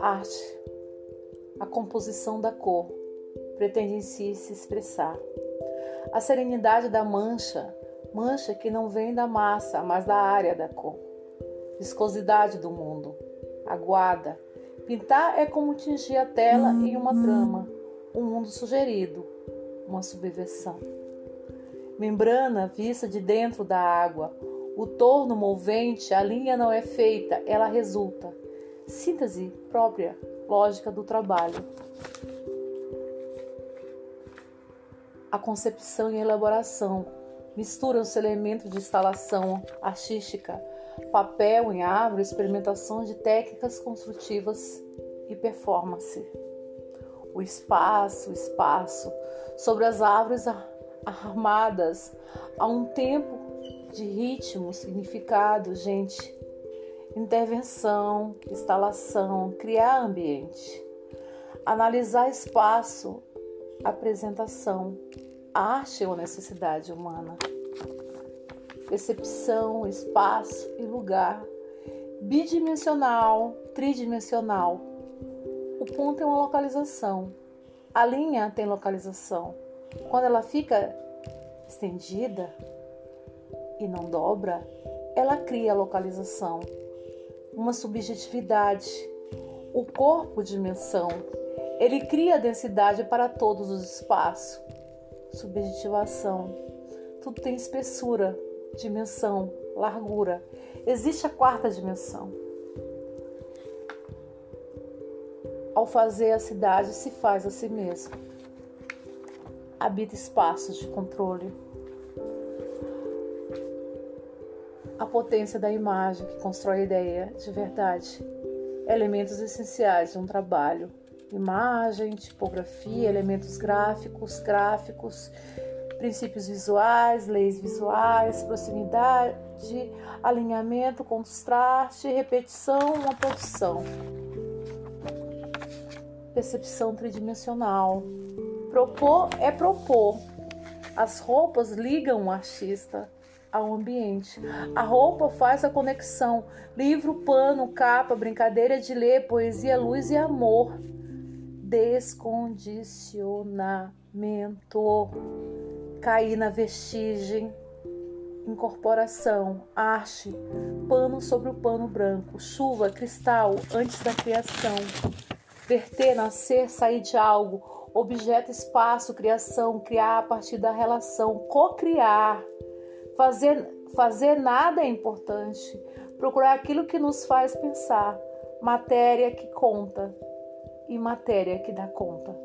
Arte. A composição da cor pretende em si se expressar. A serenidade da mancha, mancha que não vem da massa, mas da área da cor. Viscosidade do mundo, aguada. Pintar é como tingir a tela em uma trama, um mundo sugerido, uma subversão. Membrana vista de dentro da água, o torno movente, a linha não é feita, ela resulta. Síntese própria, lógica do trabalho. A concepção e elaboração misturam-se elementos de instalação artística, papel em árvore, experimentação de técnicas construtivas e performance. O espaço, o espaço, sobre as árvores armadas, há um tempo de ritmo, significado, gente, intervenção, instalação, criar ambiente, analisar espaço, apresentação. arte uma necessidade humana. Percepção, espaço e lugar. Bidimensional, tridimensional. O ponto é uma localização. A linha tem localização. Quando ela fica estendida e não dobra, ela cria localização uma subjetividade. O corpo, dimensão, ele cria densidade para todos os espaços. Subjetivação. Tudo tem espessura, dimensão, largura. Existe a quarta dimensão. Ao fazer a cidade, se faz a si mesmo. Habita espaços de controle a potência da imagem que constrói a ideia de verdade. Elementos essenciais de um trabalho: imagem, tipografia, elementos gráficos, gráficos, princípios visuais, leis visuais, proximidade, alinhamento, contraste, repetição, uma produção. Percepção tridimensional. Propor é propor. As roupas ligam o artista ao ambiente. A roupa faz a conexão. Livro, pano, capa, brincadeira de ler, poesia, luz e amor. Descondicionamento. Cair na vestigem. Incorporação, arte, pano sobre o pano branco, chuva, cristal, antes da criação. Verter, nascer, sair de algo, objeto, espaço, criação, criar a partir da relação, cocriar Fazer, fazer nada é importante. Procurar aquilo que nos faz pensar. Matéria que conta e matéria que dá conta.